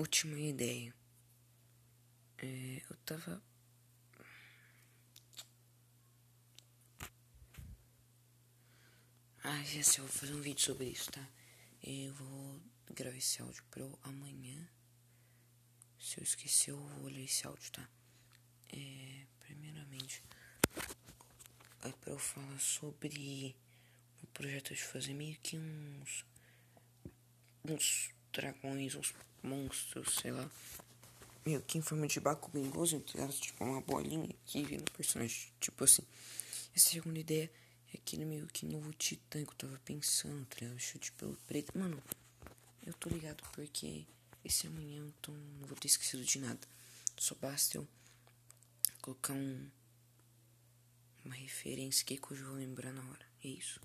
Última ideia. É, eu tava. Ah, já sei, eu vou fazer um vídeo sobre isso, tá? Eu vou gravar esse áudio pro amanhã. Se eu esquecer, eu vou ler esse áudio, tá? É, primeiramente, é pra eu falar sobre o projeto de fazer meio que uns. uns dragões, uns monstros, sei lá. Meio que em forma de Bakugan Gozo, tipo uma bolinha aqui no personagem. Tipo assim. Essa segunda ideia é aquele meio que novo titã que eu tava pensando, tá ligado? Chute pelo preto. Mano, eu tô ligado porque esse amanhã então não vou ter esquecido de nada. Só basta eu colocar um uma referência que, que eu vou lembrar na hora. É isso.